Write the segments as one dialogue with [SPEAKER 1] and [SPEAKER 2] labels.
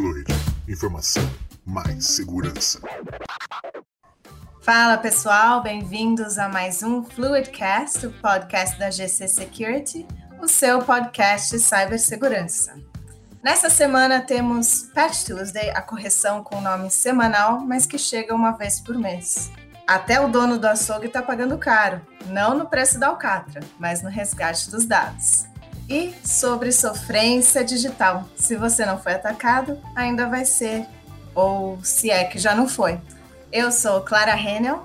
[SPEAKER 1] Fluid. Informação mais segurança.
[SPEAKER 2] Fala pessoal, bem-vindos a mais um Fluidcast, o podcast da GC Security, o seu podcast de cibersegurança. Nessa semana temos Patch Tuesday, a correção com nome semanal, mas que chega uma vez por mês. Até o dono do açougue está pagando caro, não no preço da alcatra, mas no resgate dos dados. E sobre sofrência digital. Se você não foi atacado, ainda vai ser. Ou se é que já não foi. Eu sou Clara Henel.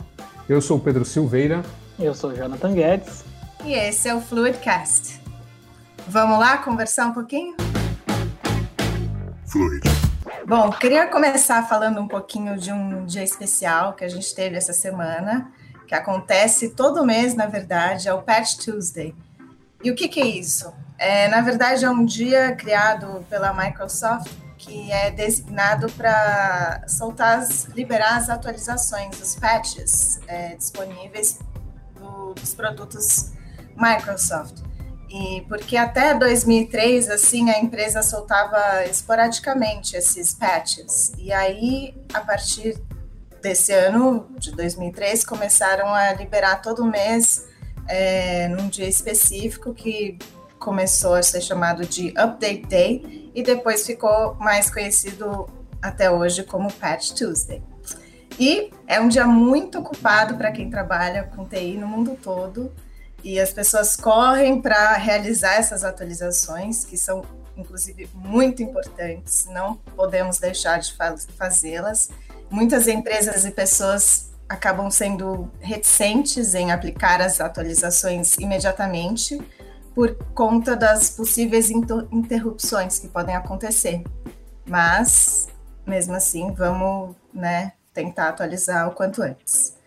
[SPEAKER 3] Eu sou Pedro Silveira.
[SPEAKER 4] Eu sou Jonathan Guedes.
[SPEAKER 2] E esse é o Fluidcast. Vamos lá conversar um pouquinho?
[SPEAKER 1] Fluid.
[SPEAKER 2] Bom, queria começar falando um pouquinho de um dia especial que a gente teve essa semana, que acontece todo mês, na verdade, é o Patch Tuesday. E o que, que é isso? É, na verdade, é um dia criado pela Microsoft que é designado para soltar, as, liberar as atualizações, os patches é, disponíveis do, dos produtos Microsoft. E porque até 2003, assim, a empresa soltava esporadicamente esses patches. E aí, a partir desse ano, de 2003, começaram a liberar todo mês, é, num dia específico, que começou a ser chamado de Update Day e depois ficou mais conhecido até hoje como Patch Tuesday. E é um dia muito ocupado para quem trabalha com TI no mundo todo e as pessoas correm para realizar essas atualizações, que são inclusive muito importantes, não podemos deixar de fazê-las. Muitas empresas e pessoas acabam sendo reticentes em aplicar as atualizações imediatamente, por conta das possíveis interrupções que podem acontecer. Mas, mesmo assim, vamos né, tentar atualizar o quanto antes.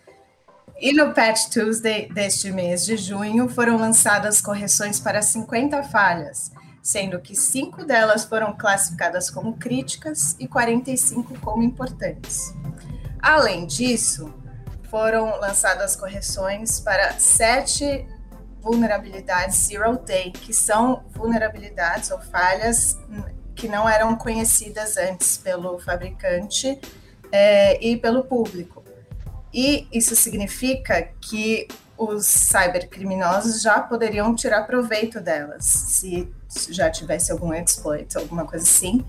[SPEAKER 2] E no Patch Tuesday deste mês de junho foram lançadas correções para 50 falhas, sendo que cinco delas foram classificadas como críticas e 45 como importantes. Além disso, foram lançadas correções para sete vulnerabilidades Zero Day, que são vulnerabilidades ou falhas que não eram conhecidas antes pelo fabricante é, e pelo público. E isso significa que os cybercriminosos já poderiam tirar proveito delas, se já tivesse algum exploit, alguma coisa assim.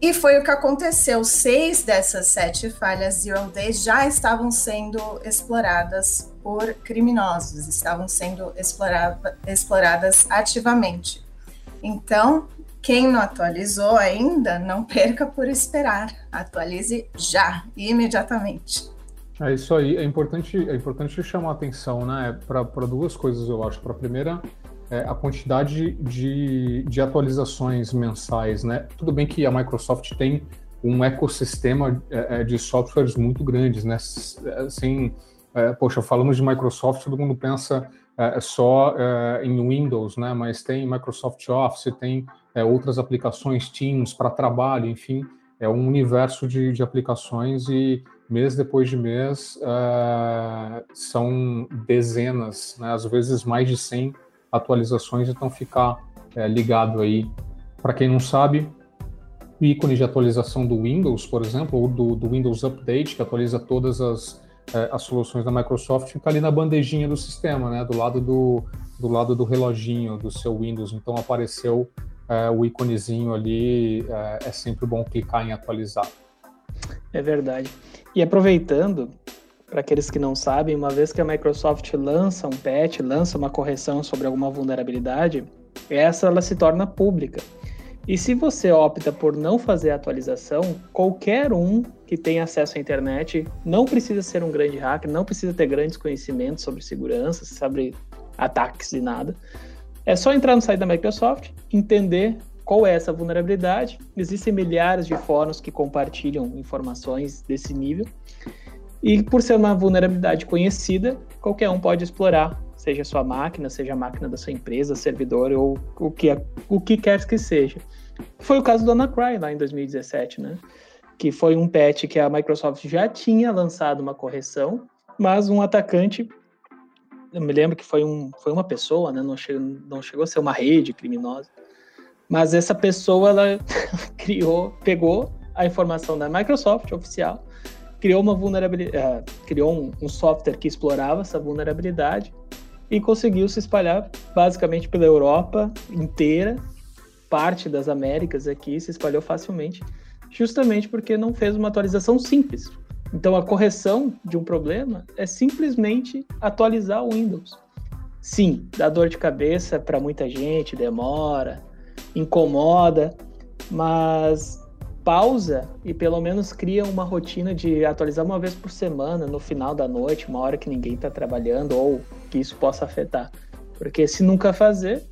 [SPEAKER 2] E foi o que aconteceu. Seis dessas sete falhas Zero Days já estavam sendo exploradas por criminosos, estavam sendo explorada, exploradas ativamente. Então, quem não atualizou ainda, não perca por esperar. Atualize já, imediatamente.
[SPEAKER 3] É isso aí. É importante, é importante chamar atenção, né, para duas coisas, eu acho. Para a primeira, é, a quantidade de, de atualizações mensais, né? Tudo bem que a Microsoft tem um ecossistema é, é de softwares muito grandes, né? Assim, é, poxa, falamos de Microsoft, todo mundo pensa é, só é, em Windows, né? Mas tem Microsoft Office, tem é, outras aplicações, Teams para trabalho, enfim, é um universo de, de aplicações e mês depois de mês são dezenas, né? às vezes mais de 100 atualizações, então ficar é, ligado aí. Para quem não sabe, o ícone de atualização do Windows, por exemplo, ou do, do Windows Update, que atualiza todas as, é, as soluções da Microsoft, fica ali na bandejinha do sistema, né, do lado do, do lado do reloginho do seu Windows. Então apareceu é, o íconezinho ali, é, é sempre bom clicar em atualizar.
[SPEAKER 4] É verdade. E aproveitando, para aqueles que não sabem, uma vez que a Microsoft lança um patch, lança uma correção sobre alguma vulnerabilidade, essa ela se torna pública. E se você opta por não fazer a atualização, qualquer um que tenha acesso à internet, não precisa ser um grande hacker, não precisa ter grandes conhecimentos sobre segurança, sobre ataques e nada. É só entrar no site da Microsoft, entender qual é essa vulnerabilidade. Existem milhares de fóruns que compartilham informações desse nível. E por ser uma vulnerabilidade conhecida, qualquer um pode explorar, seja sua máquina, seja a máquina da sua empresa, servidor ou o que, o que quer que seja. Foi o caso do Anacry lá em 2017, né? Que foi um patch que a Microsoft já tinha lançado uma correção, mas um atacante, eu me lembro que foi, um, foi uma pessoa, né? Não chegou, não chegou a ser uma rede criminosa, mas essa pessoa ela criou, pegou a informação da Microsoft oficial, criou uma vulnerabilidade, uh, criou um, um software que explorava essa vulnerabilidade e conseguiu se espalhar basicamente pela Europa inteira, parte das Américas aqui se espalhou facilmente, justamente porque não fez uma atualização simples. Então a correção de um problema é simplesmente atualizar o Windows. Sim, dá dor de cabeça para muita gente, demora, incomoda, mas pausa e pelo menos cria uma rotina de atualizar uma vez por semana, no final da noite, uma hora que ninguém está trabalhando ou que isso possa afetar. Porque se nunca fazer,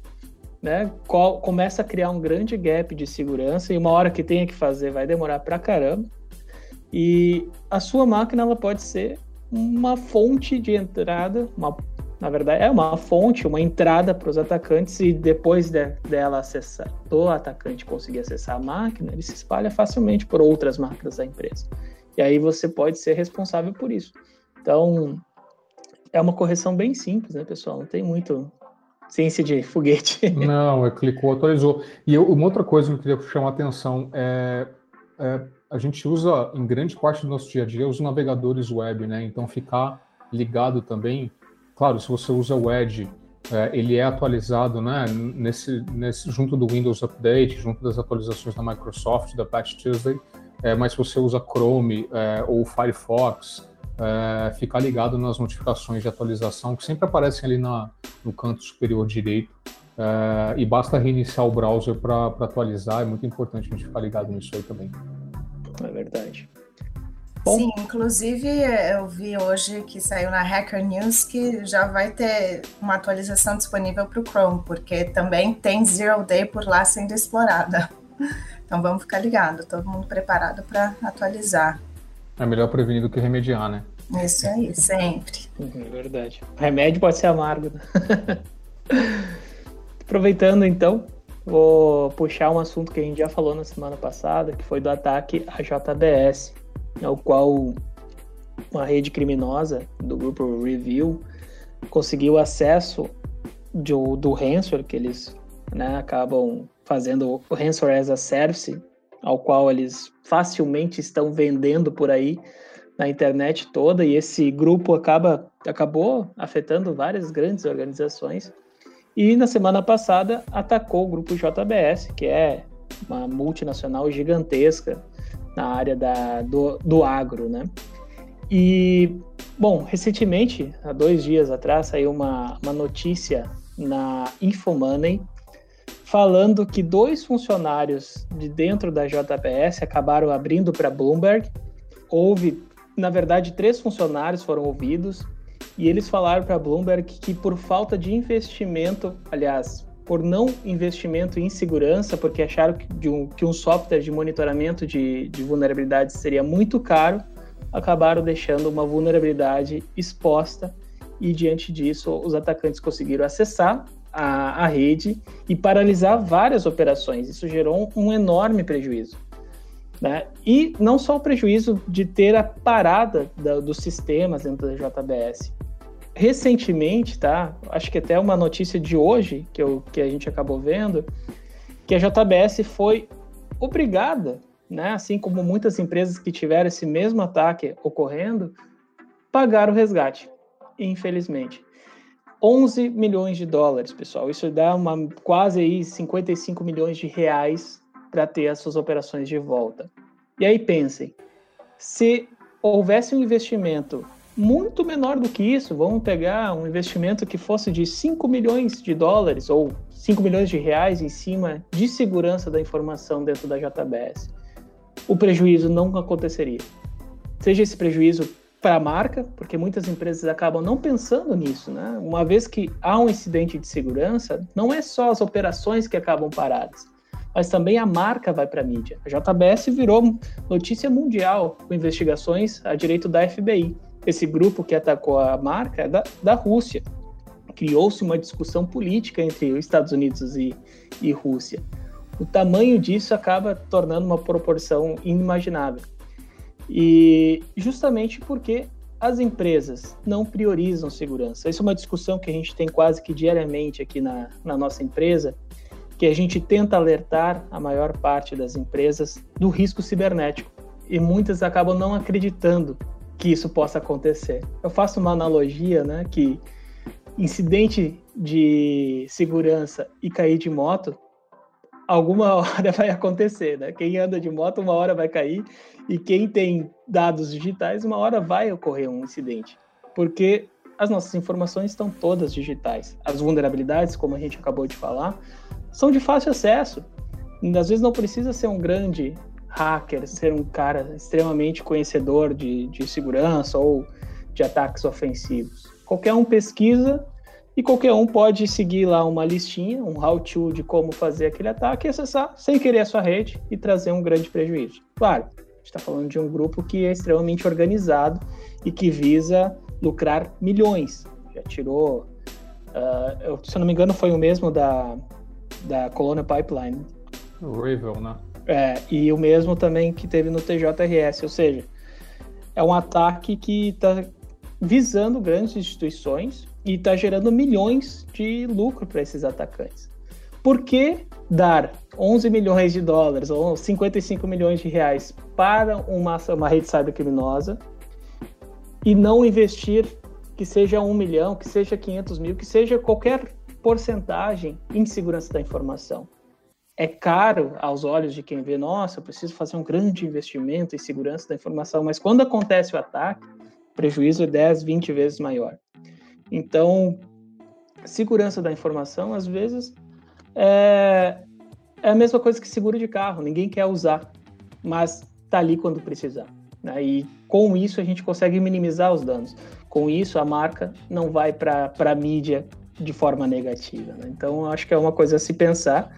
[SPEAKER 4] né, começa a criar um grande gap de segurança e uma hora que tenha que fazer vai demorar pra caramba. E a sua máquina ela pode ser uma fonte de entrada, uma na verdade, é uma fonte, uma entrada para os atacantes e depois de, dela acessar, do atacante conseguir acessar a máquina, ele se espalha facilmente por outras máquinas da empresa. E aí você pode ser responsável por isso. Então, é uma correção bem simples, né, pessoal? Não tem muito ciência de foguete.
[SPEAKER 3] Não, é clicou, atualizou. E eu, uma outra coisa que eu queria chamar a atenção é, é a gente usa, em grande parte do nosso dia a dia, os navegadores web, né? Então, ficar ligado também Claro, se você usa o Edge, é, ele é atualizado né, nesse, nesse, junto do Windows Update, junto das atualizações da Microsoft, da Patch Tuesday, é, mas se você usa Chrome é, ou Firefox, é, ficar ligado nas notificações de atualização que sempre aparecem ali na, no canto superior direito. É, e basta reiniciar o browser para atualizar, é muito importante a gente ficar ligado nisso aí também.
[SPEAKER 4] É verdade.
[SPEAKER 2] Bom. Sim, inclusive eu vi hoje que saiu na Hacker News que já vai ter uma atualização disponível para o Chrome, porque também tem Zero Day por lá sendo explorada. Então vamos ficar ligado, todo mundo preparado para atualizar.
[SPEAKER 3] É melhor prevenir do que remediar, né?
[SPEAKER 2] Isso aí, sempre.
[SPEAKER 4] É verdade. O remédio pode ser amargo. Né? Aproveitando então, vou puxar um assunto que a gente já falou na semana passada, que foi do ataque à JBS ao qual uma rede criminosa do grupo Review conseguiu acesso do, do ransomware que eles né, acabam fazendo o ransomware as a service, ao qual eles facilmente estão vendendo por aí na internet toda, e esse grupo acaba, acabou afetando várias grandes organizações. E na semana passada atacou o grupo JBS, que é uma multinacional gigantesca na área da, do, do agro, né? E, bom, recentemente, há dois dias atrás, saiu uma, uma notícia na Infomoney falando que dois funcionários de dentro da JBS acabaram abrindo para Bloomberg. Houve, na verdade, três funcionários foram ouvidos e eles falaram para Bloomberg que por falta de investimento, aliás, por não investimento em segurança, porque acharam que, um, que um software de monitoramento de, de vulnerabilidades seria muito caro, acabaram deixando uma vulnerabilidade exposta e diante disso os atacantes conseguiram acessar a, a rede e paralisar várias operações. Isso gerou um, um enorme prejuízo. Né? E não só o prejuízo de ter a parada da, dos sistemas dentro da JBS, recentemente, tá? Acho que até uma notícia de hoje que, eu, que a gente acabou vendo, que a JBS foi obrigada, né? Assim como muitas empresas que tiveram esse mesmo ataque ocorrendo, pagar o resgate, infelizmente. 11 milhões de dólares, pessoal. Isso dá uma quase aí 55 milhões de reais para ter as suas operações de volta. E aí pensem, se houvesse um investimento muito menor do que isso. Vamos pegar um investimento que fosse de 5 milhões de dólares ou 5 milhões de reais em cima de segurança da informação dentro da JBS. O prejuízo não aconteceria. Seja esse prejuízo para a marca, porque muitas empresas acabam não pensando nisso, né? Uma vez que há um incidente de segurança, não é só as operações que acabam paradas, mas também a marca vai para a mídia. A JBS virou notícia mundial com investigações a direito da FBI esse grupo que atacou a marca é da, da Rússia. Criou-se uma discussão política entre os Estados Unidos e, e Rússia. O tamanho disso acaba tornando uma proporção inimaginável. E justamente porque as empresas não priorizam segurança. Isso é uma discussão que a gente tem quase que diariamente aqui na, na nossa empresa. que a gente tenta alertar a maior parte das empresas do risco cibernético e muitas acabam não acreditando que isso possa acontecer. Eu faço uma analogia, né, que incidente de segurança e cair de moto, alguma hora vai acontecer, né? Quem anda de moto uma hora vai cair e quem tem dados digitais uma hora vai ocorrer um incidente, porque as nossas informações estão todas digitais. As vulnerabilidades, como a gente acabou de falar, são de fácil acesso. Às vezes não precisa ser um grande hacker, ser um cara extremamente conhecedor de, de segurança ou de ataques ofensivos. Qualquer um pesquisa e qualquer um pode seguir lá uma listinha, um how-to de como fazer aquele ataque e acessar sem querer a sua rede e trazer um grande prejuízo. Claro, está falando de um grupo que é extremamente organizado e que visa lucrar milhões. Já tirou, uh, eu, se eu não me engano, foi o mesmo da, da Colonial Pipeline.
[SPEAKER 3] O Ravel, né?
[SPEAKER 4] É, e o mesmo também que teve no TJRS, ou seja, é um ataque que está visando grandes instituições e está gerando milhões de lucro para esses atacantes. Por que dar 11 milhões de dólares ou 55 milhões de reais para uma, uma rede cybercriminosa e não investir que seja um milhão, que seja 500 mil, que seja qualquer porcentagem em segurança da informação? é caro aos olhos de quem vê, nossa, eu preciso fazer um grande investimento em segurança da informação, mas quando acontece o ataque, o prejuízo é 10, 20 vezes maior. Então, segurança da informação, às vezes, é, é a mesma coisa que seguro de carro, ninguém quer usar, mas está ali quando precisar. Né? E com isso a gente consegue minimizar os danos. Com isso, a marca não vai para a mídia de forma negativa. Né? Então, acho que é uma coisa a se pensar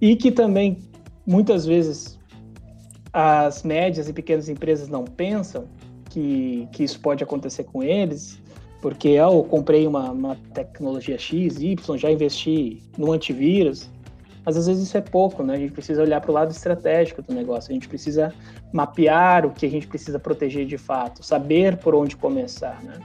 [SPEAKER 4] e que também muitas vezes as médias e pequenas empresas não pensam que, que isso pode acontecer com eles, porque eu comprei uma, uma tecnologia X, Y, já investi no antivírus, mas às vezes isso é pouco, né? A gente precisa olhar para o lado estratégico do negócio, a gente precisa mapear o que a gente precisa proteger de fato, saber por onde começar, né?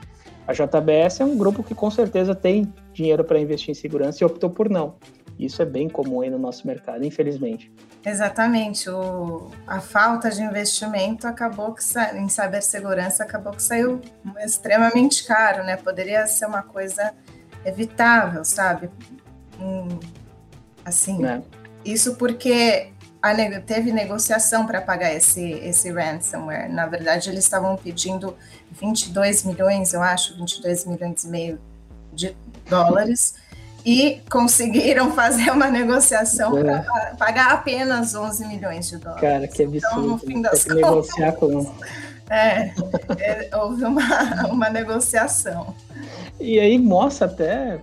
[SPEAKER 4] A JBS é um grupo que com certeza tem dinheiro para investir em segurança e optou por não. Isso é bem comum aí no nosso mercado, infelizmente.
[SPEAKER 2] Exatamente. O, a falta de investimento acabou que em cibersegurança acabou que saiu extremamente caro, né? Poderia ser uma coisa evitável, sabe? Hum, assim, é. isso porque a, teve negociação para pagar esse, esse ransomware. Na verdade, eles estavam pedindo 22 milhões, eu acho, 22 milhões e meio de dólares e conseguiram fazer uma negociação é. para pagar apenas 11 milhões de dólares.
[SPEAKER 4] Cara, que absurdo. Então, no fim das contas, negociar com...
[SPEAKER 2] É, é, houve uma, uma negociação.
[SPEAKER 4] E aí mostra até,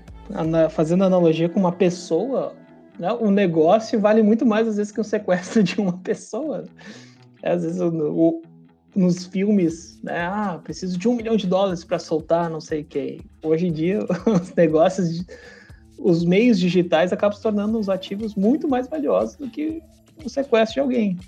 [SPEAKER 4] fazendo analogia com uma pessoa, né, o negócio vale muito mais às vezes que um sequestro de uma pessoa. É, às vezes o, o, nos filmes, né, ah, preciso de um milhão de dólares para soltar não sei quem. Hoje em dia, os negócios os meios digitais acabam se tornando os ativos muito mais valiosos do que o sequestro de alguém.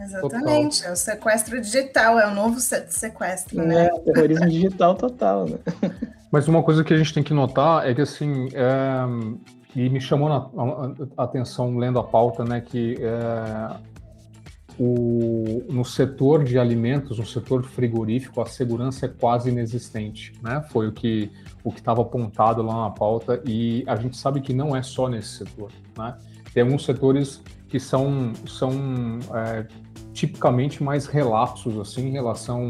[SPEAKER 2] Exatamente, total. é o sequestro digital, é o novo sequestro, né?
[SPEAKER 4] É, terrorismo digital total, né?
[SPEAKER 3] Mas uma coisa que a gente tem que notar é que, assim, é, e me chamou a, atenção lendo a pauta, né, que é, o, no setor de alimentos, no setor frigorífico, a segurança é quase inexistente, né? Foi o que o estava apontado lá na pauta e a gente sabe que não é só nesse setor, né? Tem alguns setores que são são é, tipicamente mais relapsos assim em relação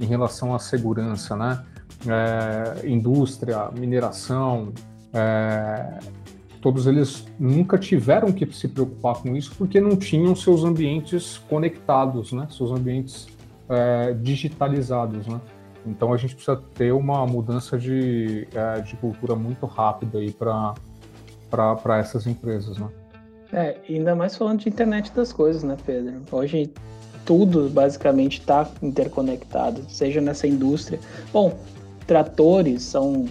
[SPEAKER 3] em relação à segurança, né? É, indústria, mineração, é, todos eles nunca tiveram que se preocupar com isso porque não tinham seus ambientes conectados, né? Seus ambientes é, digitalizados, né? Então a gente precisa ter uma mudança de, é, de cultura muito rápida aí para essas empresas, né?
[SPEAKER 4] É, ainda mais falando de internet das coisas, né, Pedro? Hoje tudo basicamente está interconectado, seja nessa indústria. Bom, tratores são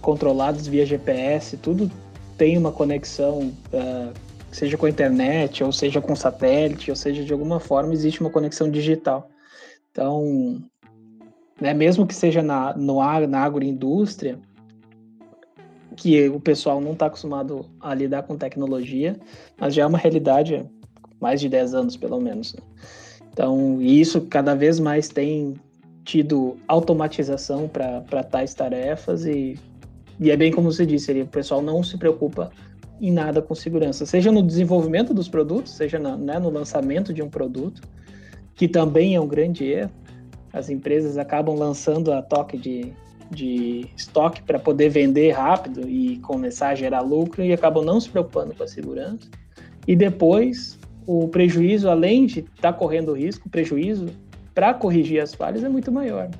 [SPEAKER 4] controlados via GPS, tudo tem uma conexão, uh, seja com a internet, ou seja com satélite, ou seja de alguma forma existe uma conexão digital. Então, né, mesmo que seja na, no, na agroindústria, que o pessoal não está acostumado a lidar com tecnologia, mas já é uma realidade há mais de 10 anos, pelo menos. Né? Então, isso cada vez mais tem tido automatização para tais tarefas e, e é bem como você disse, o pessoal não se preocupa em nada com segurança, seja no desenvolvimento dos produtos, seja na, né, no lançamento de um produto, que também é um grande erro. As empresas acabam lançando a toque de, de estoque para poder vender rápido e começar a gerar lucro e acabam não se preocupando com a segurança. E depois, o prejuízo, além de estar tá correndo risco, o prejuízo para corrigir as falhas é muito maior.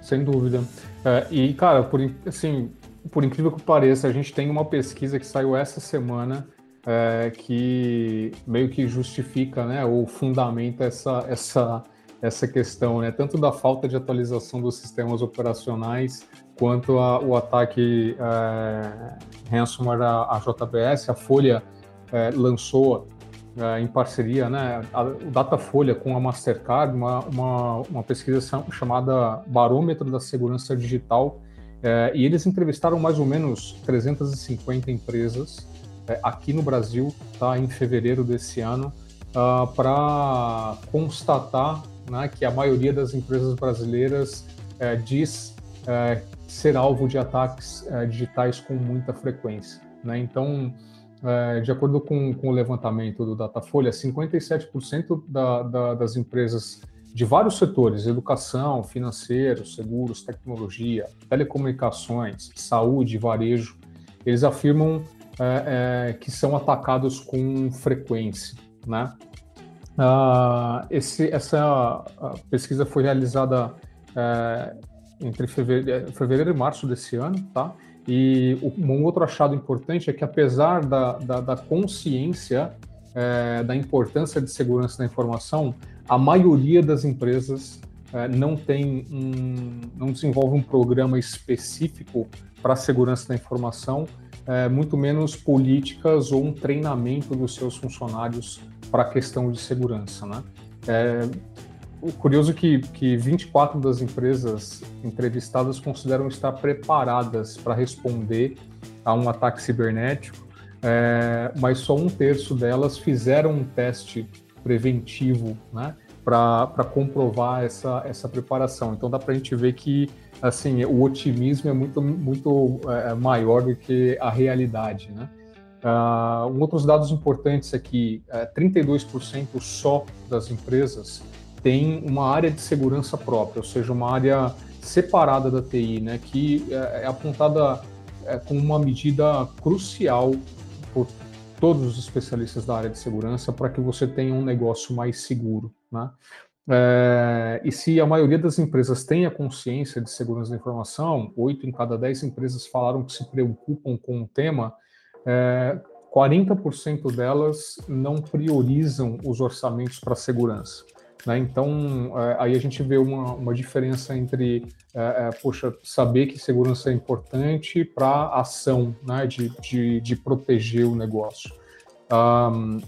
[SPEAKER 3] Sem dúvida. É, e, cara, por, assim, por incrível que pareça, a gente tem uma pesquisa que saiu essa semana é, que meio que justifica, né, ou fundamenta essa, essa, essa questão, né, tanto da falta de atualização dos sistemas operacionais quanto a, o ataque é, ransomware à, JBS. A Folha é, lançou é, em parceria, né, a, o Datafolha com a Mastercard, uma, uma, uma pesquisa chamada Barômetro da Segurança Digital, é, e eles entrevistaram mais ou menos 350 empresas é, aqui no Brasil, tá, em fevereiro desse ano, uh, ah, para constatar né, que a maioria das empresas brasileiras é, diz é, ser alvo de ataques é, digitais com muita frequência. Né? Então, é, de acordo com, com, o levantamento do Datafolha, 57% da, da, das empresas de vários setores, educação, financeiro, seguros, tecnologia, telecomunicações, saúde, varejo, eles afirmam é, é, que são atacados com frequência, né? Ah, esse, essa pesquisa foi realizada é, entre fevereiro, fevereiro, e março desse ano, tá? E um outro achado importante é que, apesar da, da, da consciência é, da importância de segurança da informação, a maioria das empresas é, não tem um, não desenvolve um programa específico para a segurança da informação, é, muito menos políticas ou um treinamento dos seus funcionários para a questão de segurança, né? É, o curioso é que, que 24 das empresas entrevistadas consideram estar preparadas para responder a um ataque cibernético, é, mas só um terço delas fizeram um teste preventivo, né, para comprovar essa, essa preparação. Então dá para a gente ver que assim o otimismo é muito muito é, maior do que a realidade, né? Uh, um outros dados importantes é que é, 32% só das empresas tem uma área de segurança própria, ou seja, uma área separada da TI, né, que é, é apontada é, como uma medida crucial por todos os especialistas da área de segurança para que você tenha um negócio mais seguro. Né? É, e se a maioria das empresas tem a consciência de segurança da informação, oito em cada dez empresas falaram que se preocupam com o tema, é, 40% delas não priorizam os orçamentos para segurança. Né? Então, é, aí a gente vê uma, uma diferença entre, é, é, poxa, saber que segurança é importante para ação né? de, de, de, proteger o negócio. Um,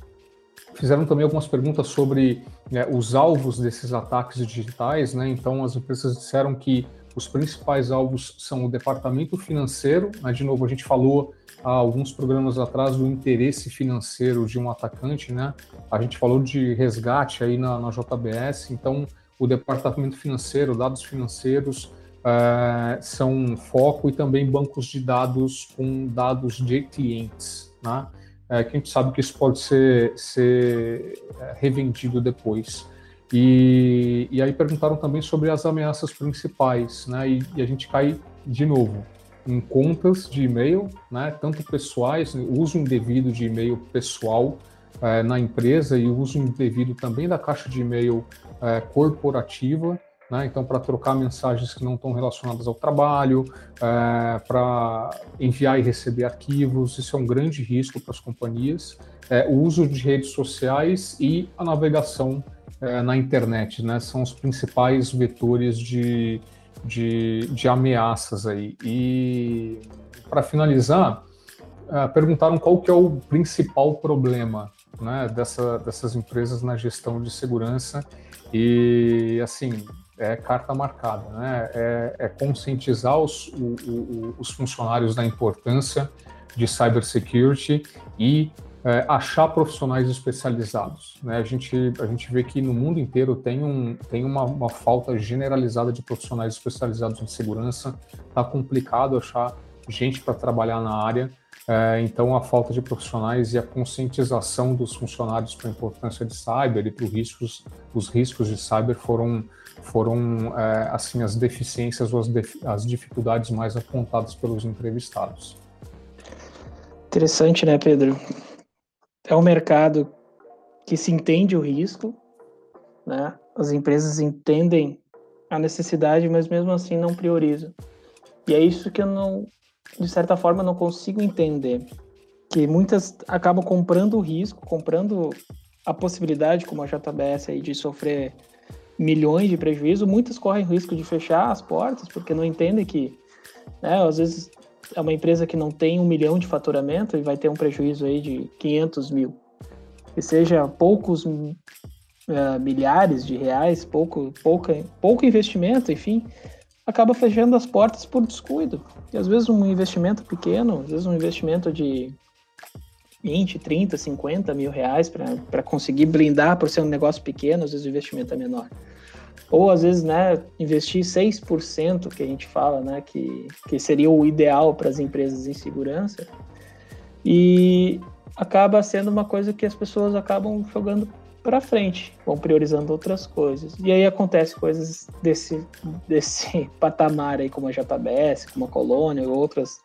[SPEAKER 3] fizeram também algumas perguntas sobre né, os alvos desses ataques digitais, né? Então, as empresas disseram que os principais alvos são o departamento financeiro, né? de novo, a gente falou há alguns programas atrás do interesse financeiro de um atacante, né? A gente falou de resgate aí na, na JBS, então o departamento financeiro, dados financeiros é, são foco e também bancos de dados com dados de clientes, né? É, que a gente sabe que isso pode ser, ser é, revendido depois. E, e aí perguntaram também sobre as ameaças principais, né? E, e a gente cai de novo em contas de e-mail, né, tanto pessoais, uso indevido de e-mail pessoal é, na empresa e uso indevido também da caixa de e-mail é, corporativa, né, então para trocar mensagens que não estão relacionadas ao trabalho, é, para enviar e receber arquivos, isso é um grande risco para as companhias. o uso de redes sociais e a navegação na internet, né, são os principais vetores de de, de ameaças aí. E para finalizar, uh, perguntaram qual que é o principal problema né, dessa, dessas empresas na gestão de segurança e, assim, é carta marcada, né? É, é conscientizar os, o, o, os funcionários da importância de cybersecurity e é, achar profissionais especializados. Né? A, gente, a gente vê que no mundo inteiro tem, um, tem uma, uma falta generalizada de profissionais especializados em segurança, está complicado achar gente para trabalhar na área, é, então a falta de profissionais e a conscientização dos funcionários para a importância de cyber e para os riscos, os riscos de cyber foram, foram é, assim as deficiências ou as, as dificuldades mais apontadas pelos entrevistados.
[SPEAKER 4] Interessante, né, Pedro? É um mercado que se entende o risco, né? As empresas entendem a necessidade, mas mesmo assim não priorizam. E é isso que eu não, de certa forma, não consigo entender. Que muitas acabam comprando o risco, comprando a possibilidade, como a JBS, aí, de sofrer milhões de prejuízo. Muitas correm o risco de fechar as portas, porque não entendem que, né, às vezes, é uma empresa que não tem um milhão de faturamento e vai ter um prejuízo aí de 500 mil. Que seja poucos uh, milhares de reais, pouco, pouca, pouco investimento, enfim, acaba fechando as portas por descuido. E às vezes um investimento pequeno, às vezes um investimento de 20, 30, 50 mil reais para conseguir blindar por ser um negócio pequeno, às vezes o investimento é menor. Ou às vezes, né, investir 6%, que a gente fala, né, que, que seria o ideal para as empresas em segurança, e acaba sendo uma coisa que as pessoas acabam jogando para frente, vão priorizando outras coisas. E aí acontece coisas desse, desse patamar aí, como a JBS, como a Colônia, ou outras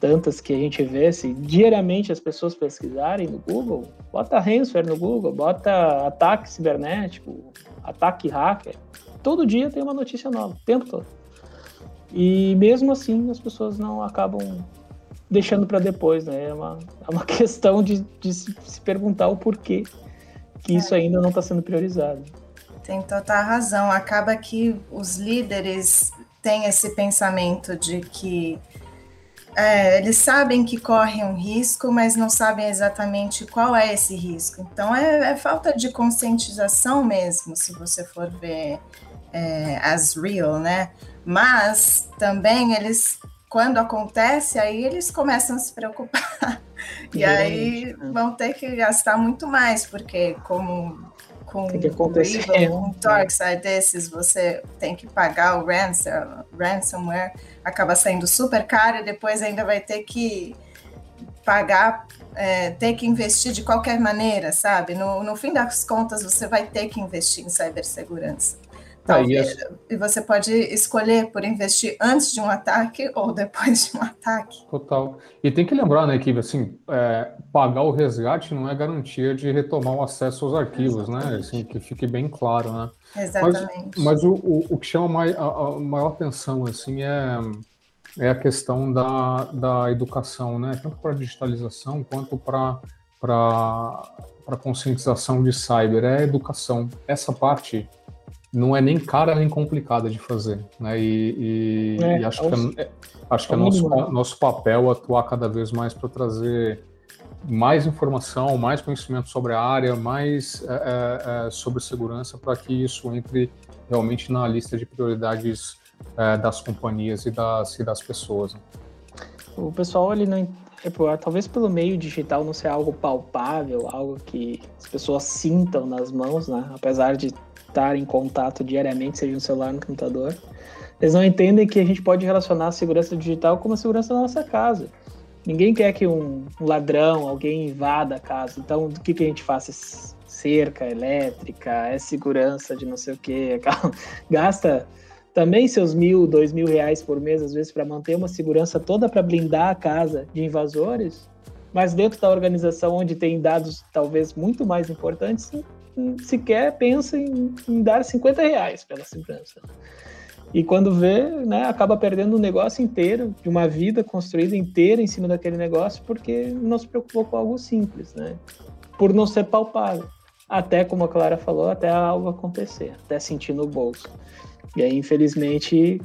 [SPEAKER 4] tantas que a gente vê, se diariamente as pessoas pesquisarem no Google, bota ransomware no Google, bota ataque cibernético, ataque hacker, todo dia tem uma notícia nova, o tempo todo. E mesmo assim as pessoas não acabam deixando para depois, né? É uma, é uma questão de, de se perguntar o porquê que isso é. ainda não está sendo priorizado.
[SPEAKER 2] Tem total razão. Acaba que os líderes têm esse pensamento de que é, eles sabem que correm um risco, mas não sabem exatamente qual é esse risco. Então é, é falta de conscientização mesmo, se você for ver é, as real, né? Mas também eles, quando acontece, aí eles começam a se preocupar. e aí né? vão ter que gastar muito mais, porque como com um Torxide desses, você tem que pagar o ransom, ransomware, acaba saindo super caro e depois ainda vai ter que pagar, é, ter que investir de qualquer maneira, sabe? No, no fim das contas, você vai ter que investir em cibersegurança. Talvez, ah, e, você pode escolher por investir antes de um ataque ou depois de um ataque.
[SPEAKER 3] Total. E tem que lembrar, né, que assim, é, pagar o resgate não é garantia de retomar o acesso aos arquivos, né? Exatamente. né? Assim, que fique bem claro, né?
[SPEAKER 2] Exatamente.
[SPEAKER 3] Mas, mas o, o, o, que chama mais, a, a, maior atenção, assim, é, é a questão da, da educação, né? Tanto para digitalização quanto para para conscientização de cyber, é a educação. Essa parte não é nem cara nem complicada de fazer, né? E, e, é, e acho, que é, acho que é, nosso, nosso papel atuar cada vez mais para trazer mais informação, mais conhecimento sobre a área, mais é, é, é sobre segurança, para que isso entre realmente na lista de prioridades é, das companhias e das, e das pessoas. Né?
[SPEAKER 4] O pessoal ele não talvez pelo meio digital não ser algo palpável, algo que as pessoas sintam nas mãos, né? Apesar de estar em contato diariamente, seja no celular ou no computador, eles não entendem que a gente pode relacionar a segurança digital com a segurança da nossa casa. Ninguém quer que um ladrão, alguém invada a casa. Então, o que, que a gente faz? É cerca elétrica, é segurança de não sei o quê. Gasta também seus mil, dois mil reais por mês, às vezes, para manter uma segurança toda para blindar a casa de invasores. Mas dentro da organização onde tem dados talvez muito mais importantes, sequer pensa em, em dar 50 reais pela segurança. E quando vê, né, acaba perdendo o negócio inteiro, de uma vida construída inteira em cima daquele negócio, porque não se preocupou com algo simples, né? Por não ser palpável. Até, como a Clara falou, até algo acontecer, até sentir no bolso. E aí, infelizmente,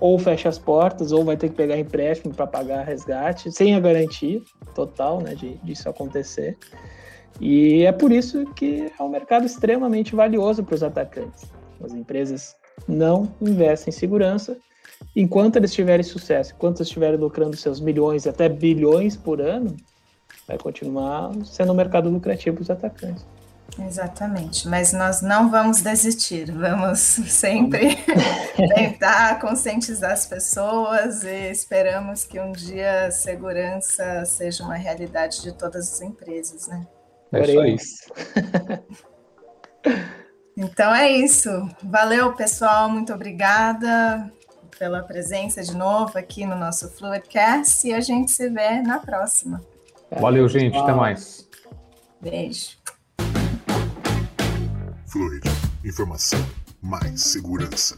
[SPEAKER 4] ou fecha as portas, ou vai ter que pegar empréstimo para pagar resgate, sem a garantia total né, de, disso acontecer. E é por isso que é um mercado extremamente valioso para os atacantes. As empresas não investem em segurança. Enquanto eles tiverem sucesso, enquanto eles estiverem lucrando seus milhões e até bilhões por ano, vai continuar sendo um mercado lucrativo para os atacantes.
[SPEAKER 2] Exatamente, mas nós não vamos desistir, vamos sempre tentar conscientizar as pessoas e esperamos que um dia a segurança seja uma realidade de todas as empresas, né?
[SPEAKER 3] É isso aí.
[SPEAKER 2] Então é isso. Valeu, pessoal. Muito obrigada pela presença de novo aqui no nosso Fluidcast e a gente se vê na próxima.
[SPEAKER 3] Valeu, gente. Até mais.
[SPEAKER 2] Beijo.
[SPEAKER 1] Fluid. Informação mais segurança.